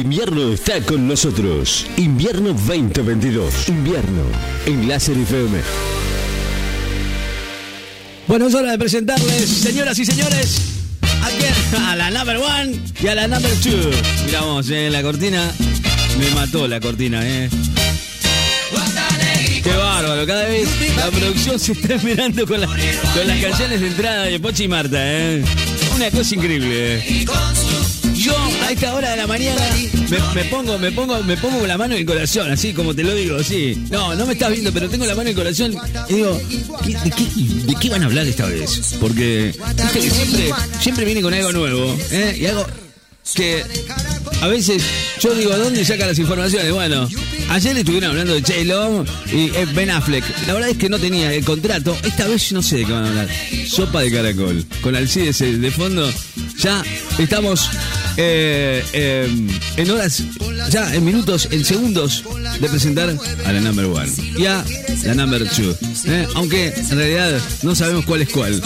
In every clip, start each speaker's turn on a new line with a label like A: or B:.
A: invierno está con nosotros. Invierno 2022. Invierno en Láser FM.
B: Bueno, es hora de presentarles, señoras y señores, aquí a la number one y a la number two. Miramos, eh, la cortina. Me mató la cortina, eh. Qué bárbaro, cada vez la producción se está mirando con, la- con las canciones de entrada de Pochi y Marta, eh. Una cosa increíble. eh. Yo a esta hora de la mañana me, me pongo, me pongo, me pongo la mano en el corazón, así como te lo digo, así. No, no me estás viendo, pero tengo la mano en el corazón y digo, ¿qué- de, qué, de qué van a hablar esta vez? Porque viste que siempre, siempre viene con algo nuevo, ¿eh? Y algo que a veces yo digo, ¿dónde sacan las informaciones? Bueno, ayer estuvieron hablando de J-Lo y eh, Ben Affleck. La verdad es que no tenía el contrato. Esta vez no sé de qué van a hablar. Sopa de caracol. Con Alcides eh, de fondo. Ya estamos eh, eh, en horas, ya en minutos, en segundos de presentar a la number one y a la number two. ¿eh? Aunque en realidad no sabemos cuál es cuál.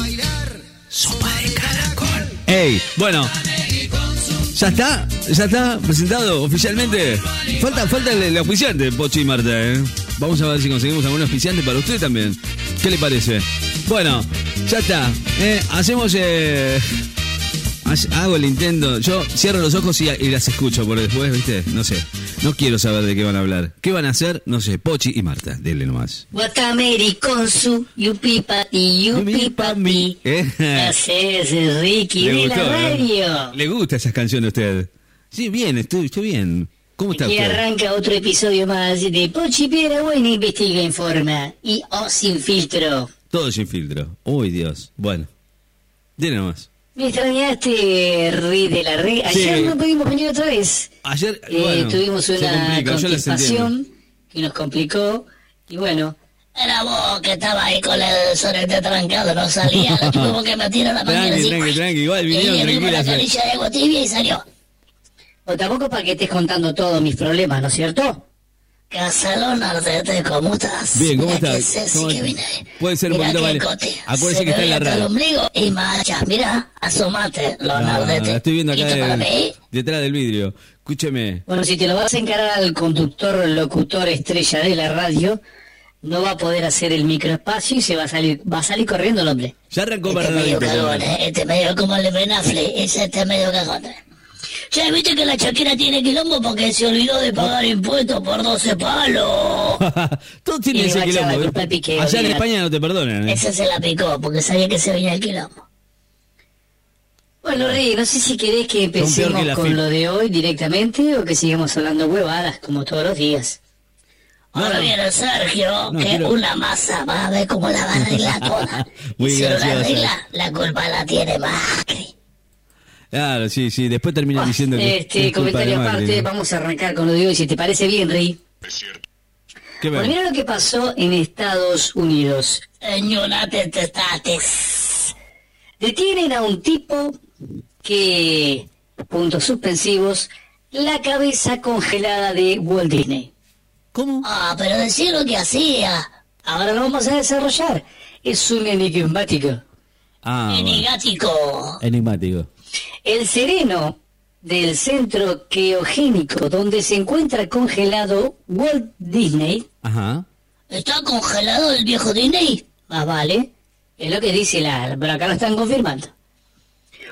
B: Sopa de caracol. ¡Ey! Bueno, ¿Ya está? ¿Ya está presentado oficialmente? Falta, falta el, el auspiciante, Pochi y Marta, ¿eh? Vamos a ver si conseguimos algún auspiciante para usted también. ¿Qué le parece? Bueno, ya está. ¿eh? Hacemos... Eh... hace- Hago el intento. Yo cierro los ojos y, y las escucho por después, ¿viste? No sé. No quiero saber de qué van a hablar. ¿Qué van a hacer? No sé. Pochi y Marta. Denle nomás.
C: Guatameri Consu, yupi pati, yupi pati.
B: ¿Eh?
C: Haces Ricky de la
B: ¿eh?
C: radio.
B: ¿Le gusta esas canciones a usted? Sí, bien, estoy, estoy bien. ¿Cómo está
C: Y arranca otro episodio más de Pochi Piedra Buena Investiga Informa y O Sin Filtro.
B: Todo sin filtro. Uy, Dios. Bueno. Dile nomás.
C: Me extrañaste, Ri de la Red. Ayer
B: Sí.
C: no pudimos venir otra vez.
B: Ayer
C: Eh,
B: bueno,
C: tuvimos una contestación que nos complicó. Y bueno, era vos que estaba ahí con el sorete trancado, no salía. Tuvimos que meter a la mañana
B: Tranqui, tranqui, tranqui. Igual vinieron
C: dimos la
B: tranquilas. eh.
C: canilla de agua tibia y salió. O tampoco para que estés contando todos mis problemas, ¿no es cierto? Casalón Ardete, ¿cómo estás?
B: Bien, ¿cómo
C: Mira
B: estás?
C: qué sexy
B: ¿Cómo
C: que vine.
B: Puede ser un poquito vale. Acuérdese
C: Se
B: que está en la
C: hasta el
B: radio.
C: ombligo y macha, mira, asomate, Leonardete.
B: la estoy viendo acá
C: ¿Listo para
B: de- detrás del vidrio. Escúcheme.
C: Bueno, si te lo vas a encarar al conductor, locutor estrella de la radio, no va a poder hacer el microespacio y se va a salir, va a salir corriendo el hombre.
B: Ya arrancó
C: Este
B: para
C: medio cagón, ¿eh? este medio como el de Ben Affleck, ese este medio cagón. Ya viste que la chaquera tiene quilombo porque se olvidó de pagar impuestos por 12 palos.
B: Todos tienen
C: Y
B: ese quilombo.
C: culpa Piqué,
B: Allá en. España no te perdonan. ¿eh?
C: Ese se la picó porque sabía que se venía el quilombo. Bueno, Rey, no sé si querés que empecemos
B: que
C: con lo de hoy directamente o que sigamos hablando huevadas como todos los días. Ahora viene Sergio,
B: No,
C: que
B: quiero-
C: una masa va a ver cómo la va a arreglar toda.
B: Muy
C: y si no la arregla, la culpa la tiene Macri.
B: Claro, sí, sí. Después terminan diciendo que.
C: Este
B: es
C: comentario aparte,
B: ¿no?
C: vamos a arrancar con lo de hoy, si te parece bien, Rey.
B: ¿Qué
C: Bueno,
B: ven?
C: mira lo que pasó en Estados Unidos. En United States. Detienen a un tipo que, puntos suspensivos, la cabeza congelada de Walt Disney.
B: ¿Cómo?
C: Ah, pero decir lo que hacía. Ahora lo vamos a desarrollar. Es un enigmático.
B: Ah, bueno.
C: Enigmático.
B: Enigmático.
C: El sereno del centro criogénico donde se encuentra congelado Walt Disney.
B: Ajá.
C: ¿Está congelado el viejo Disney? Más vale. Es lo que dice la... Pero acá lo están confirmando.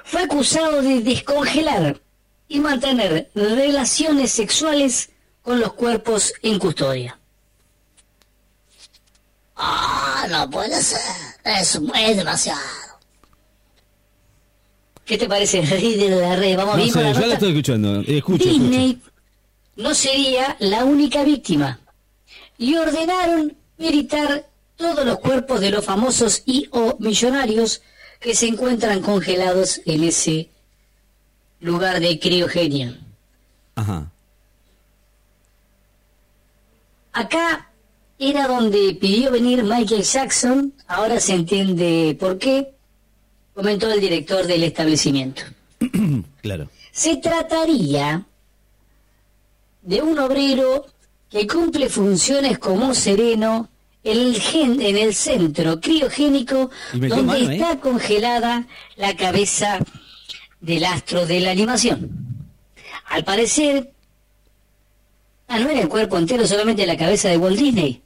C: Fue acusado de descongelar y mantener relaciones sexuales con los cuerpos en custodia. Ah, no puede ser. Es, es demasiado. ¿Qué te parece, Rey de la Red? Vamos
B: No
C: con
B: sé,
C: la
B: yo la estoy escuchando. Eh, escucho.
C: Disney no sería la única víctima y ordenaron meditar todos los cuerpos de los famosos y o millonarios que se encuentran congelados en ese lugar de criogenia.
B: Ajá.
C: Acá era donde pidió venir Michael Jackson, ahora se entiende por qué, comentó el director del establecimiento.
B: Claro.
C: Se trataría de un obrero que cumple funciones como sereno en el, gen- en el centro criogénico
B: ¿Y metió
C: donde
B: mano
C: está congelada la cabeza del astro de la animación. Al parecer, Ah, no era el cuerpo entero, solamente la cabeza de Walt Disney.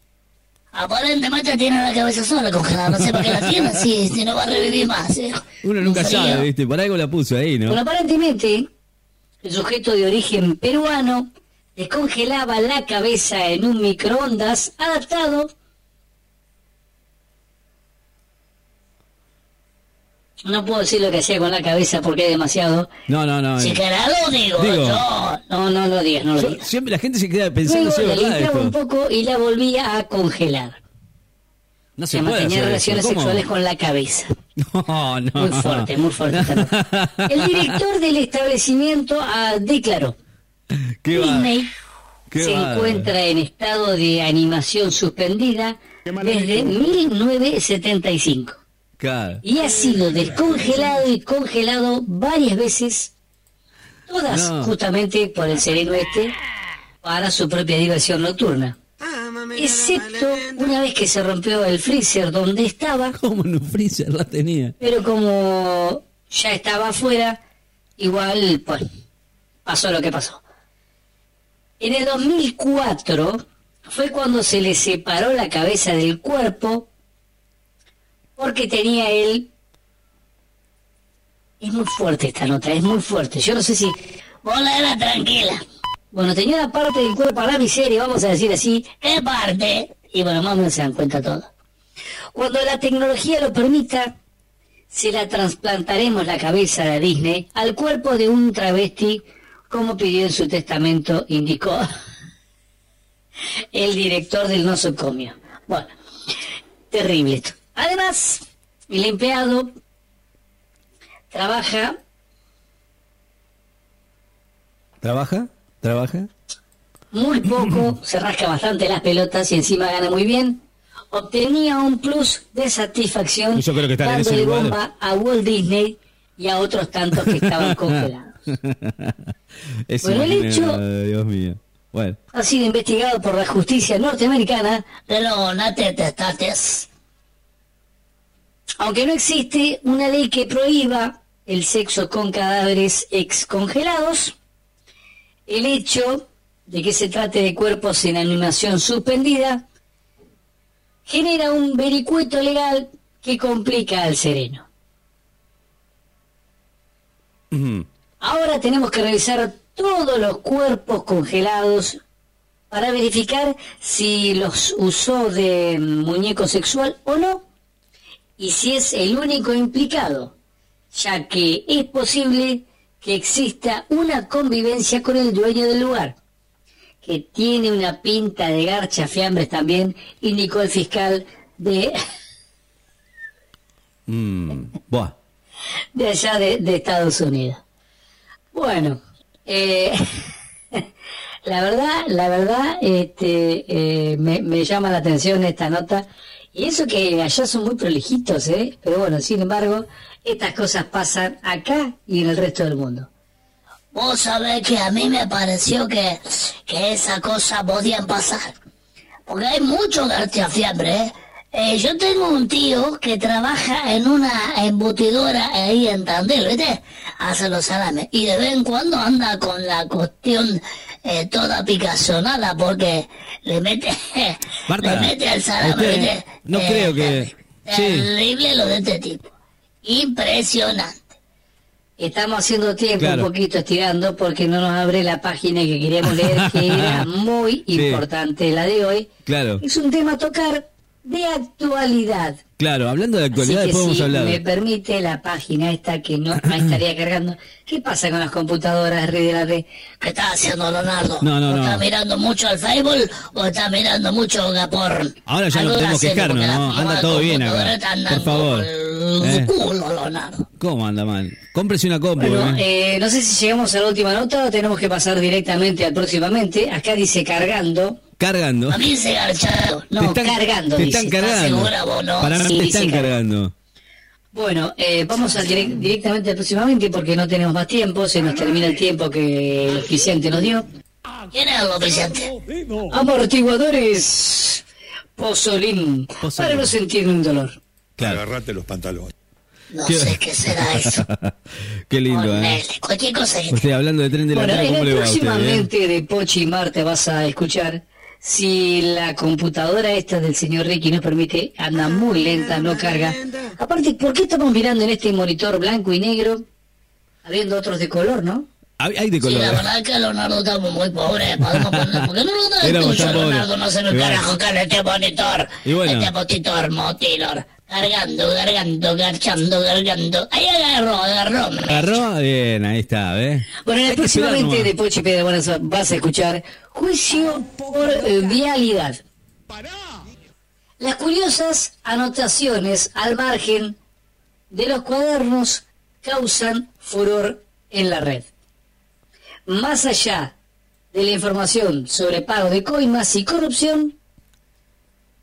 D: Aparentemente tiene la cabeza sola congelada, no sé por qué la tiene, si, si no va a revivir más. ¿eh?
B: Uno nunca
D: Un frío.
B: sabe, ¿viste? Por algo la puso ahí, ¿no?
C: Bueno, aparentemente, el sujeto de origen peruano descongelaba la cabeza en un microondas adaptado. No puedo decir lo que hacía con la cabeza porque es demasiado.
B: No, no, no.
D: Si querés lo digo,
B: Digo.
D: yo.
C: No, no lo digas, no lo digas.
B: siempre la gente se queda pensando
C: Luego
B: si
C: la un poco y la volvía a congelar.
B: No
C: Se
B: se puede
C: mantenía relaciones sexuales con la cabeza.
B: No, no.
C: Muy fuerte, muy fuerte. nota. El director del establecimiento ah, declaró.
B: ¿Qué va?
C: Disney
B: Qué
C: se encuentra en estado de animación suspendida desde 1975
B: Claro.
C: y ha sido descongelado y congelado varias veces, todas
B: No.
C: justamente por el sereno este, para su propia diversión nocturna. Excepto una vez que se rompió el freezer donde estaba,
B: ¿Cómo en un freezer la tenía?
C: pero como ya estaba afuera, igual, pues, pasó lo que pasó. En el 2004 fue cuando se le separó la cabeza del cuerpo porque tenía él... Es muy fuerte esta nota, es muy fuerte. Yo no sé si...
D: Vos léela tranquila.
C: Bueno, tenía una parte del cuerpo a la miseria, vamos a decir así.
D: ¿Qué parte?
C: Y bueno, más o menos se dan cuenta todo. Cuando la tecnología lo permita, se la trasplantaremos la cabeza de Disney al cuerpo de un travesti, como pidió en su testamento, indicó el director del nosocomio. Bueno, terrible esto. Además, el empleado trabaja
B: ¿Trabaja? ¿Trabaja?
C: muy poco, se rasca bastante las pelotas y encima gana muy bien. Obtenía un plus de satisfacción
B: Yo creo que estar en ese
C: dándole bomba a Walt Disney y a otros tantos que estaban congelados.
B: Es
C: Bueno, el hecho-
B: Dios mío. Bueno.
C: Ha sido investigado por la justicia norteamericana,
D: De los natetestates.
C: Aunque no existe una ley que prohíba el sexo con cadáveres excongelados. El hecho de que se trate de cuerpos en animación suspendida genera un vericueto legal que complica al sereno. Ahora tenemos que revisar todos los cuerpos congelados para verificar si los usó de muñeco sexual o no y si es el único implicado, ya que es posible que exista una convivencia con el dueño del lugar, que tiene una pinta de garcha fiambres también, indicó el fiscal de,
B: Mm. Buah.
C: de allá de, de Estados Unidos. Bueno, eh, la verdad, la verdad, este, eh, me, me llama la atención esta nota. Y eso que allá son muy prolijitos, ¿eh? Pero bueno, sin embargo, estas cosas pasan acá y en el resto del mundo.
D: Vos sabés que a mí me pareció que, que esa cosa podían pasar. Porque hay mucho garchafiambre, ¿eh? Eh, Yo tengo un tío que trabaja en una embutidora ahí en Tandil, ¿viste? Hace los salames. Y de vez en cuando anda con la cuestión eh, toda picazonada porque le mete,
B: Marta,
D: le mete al salame,
B: no creo que- sí.
D: Terrible lo de este tipo. Impresionante.
C: Estamos haciendo tiempo
B: Claro.
C: un poquito estirando porque no nos abre la página que queríamos leer, que era muy
B: Sí.
C: importante la de hoy.
B: Claro,
C: Es un tema a tocar de actualidad.
B: claro. Hablando de
C: Así
B: actualidad,
C: que
B: después vamos
C: si
B: a hablar.
C: me permite la página esta que no estaría cargando. ¿Qué pasa con las computadoras Rey de la Red?
D: ¿Qué está haciendo Leonardo?
B: No, no,
D: ¿O
B: no.
D: ¿Está mirando mucho al Facebook o está mirando mucho Gaporn?
B: Ahora ya no tenemos que quejarnos, ¿no? Anda todo bien acá. Por favor. Eh.
D: culo, Leonardo.
B: ¿Cómo anda mal? Cómprese una compu.
C: Bueno,
B: ¿eh?
C: eh, no sé si llegamos a la última nota o tenemos que pasar directamente al próximamente. Acá dice cargando.
B: Cargando.
D: A mí se garchado.
C: No,
B: Te están-
C: cargando.
B: Te
C: dice.
B: están cargando.
D: segura vos, no?
B: Para
C: Sí,
B: te están
C: car-
B: cargando.
C: Bueno, eh, vamos al direct- directamente al próximamente porque no tenemos más tiempo. Se nos termina el tiempo que el oficiante nos dio.
D: ¿Quién es el oficiante?
C: Amortiguadores Pozolín.
B: Pozolín.
C: Para no sentir un dolor.
B: Claro.
E: Agarrate los pantalones.
D: No sé qué será eso.
B: qué lindo, ¿eh?
D: Cualquier cosa que...
B: Usted hablando de tren de la
C: bueno,
B: ¿cómo le va a usted, eh?
C: próximamente de Pochi y Marte vas a escuchar si la computadora esta del señor Ricky nos permite, anda muy lenta, no carga. Aparte, ¿por qué estamos mirando en este monitor blanco y negro, habiendo otros de color, no?
B: Hay, de color.
D: Sí, la verdad es que Leonardo estamos muy pobres. Podemos poner, ¿Por qué no lo das tuyo, Leonardo? No se me carajo con este monitor.
B: Y bueno.
D: Este monitor, motilor. Cargando, cargando, garchando, cargando. Ahí agarró, agarró.
B: Agarró, bien, ahí está, ¿ves?
C: Bueno, próximamente de Pochi Pedro bueno, vas a escuchar Juicio por eh, Vialidad. Las curiosas anotaciones al margen de los cuadernos causan furor en la red. Más allá de la información sobre pago de coimas y corrupción,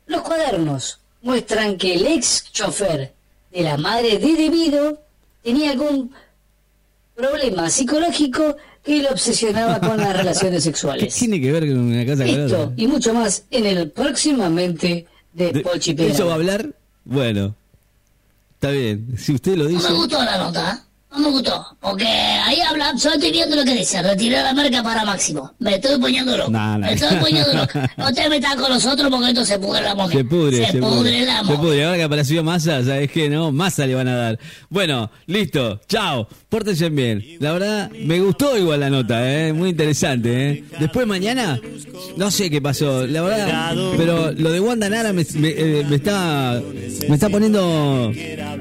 C: los cuadernos muestran que el ex chofer de la madre de Debido tenía algún problema psicológico que lo obsesionaba con las relaciones sexuales.
B: ¿Qué tiene que ver con una casa
C: Esto y mucho más en el próximamente de, de Pochi
B: ¿Eso va a hablar? Bueno, está bien. Si usted lo dice...
D: No me gustó la nota. No me gustó, porque ahí habla, solo estoy viendo lo que dice, retirar la marca para máximo. Me estoy poniendo loco. Me estoy poniendo loco. No te metas con los otros porque esto se pudre la moneda.
B: Se pudre,
D: se, se pudre, la
B: Se pudre, ahora que apareció masa, ¿sabes qué? No, masa le van a dar. Bueno, listo, chao, pórtense bien. La verdad, me gustó igual la nota, ¿eh? Muy interesante, ¿eh? Después mañana, no sé qué pasó, la verdad, pero lo de Wanda Nara me, me, eh, me está, me está poniendo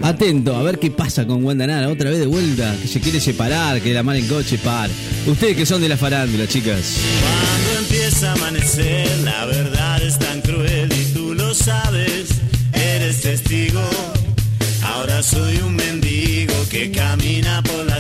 B: atento a ver qué pasa con Wanda Nara, otra vez de vuelta que se quiere separar, que la mar en coche, par. Ustedes que son de la farándula, chicas.
E: Cuando empieza a amanecer, la verdad es tan cruel y tú lo sabes, eres testigo. Ahora soy un mendigo que camina por perdido.